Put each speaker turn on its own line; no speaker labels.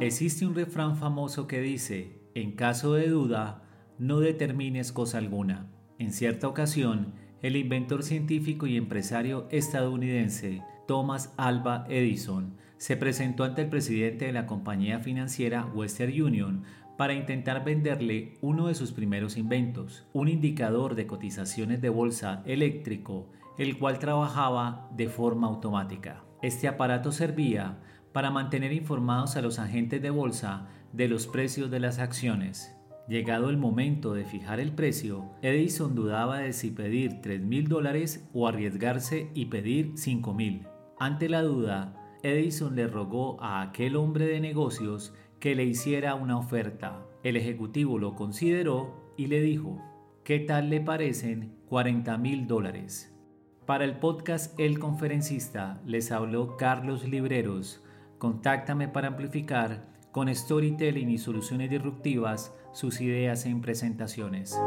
Existe un refrán famoso que dice, en caso de duda, no determines cosa alguna. En cierta ocasión, el inventor científico y empresario estadounidense Thomas Alba Edison se presentó ante el presidente de la compañía financiera Western Union para intentar venderle uno de sus primeros inventos, un indicador de cotizaciones de bolsa eléctrico, el cual trabajaba de forma automática. Este aparato servía para mantener informados a los agentes de bolsa de los precios de las acciones. Llegado el momento de fijar el precio, Edison dudaba de si pedir 3 mil dólares o arriesgarse y pedir 5 mil. Ante la duda, Edison le rogó a aquel hombre de negocios que le hiciera una oferta. El ejecutivo lo consideró y le dijo, ¿qué tal le parecen 40 mil dólares? Para el podcast El Conferencista les habló Carlos Libreros. Contáctame para amplificar con storytelling y soluciones disruptivas sus ideas en presentaciones.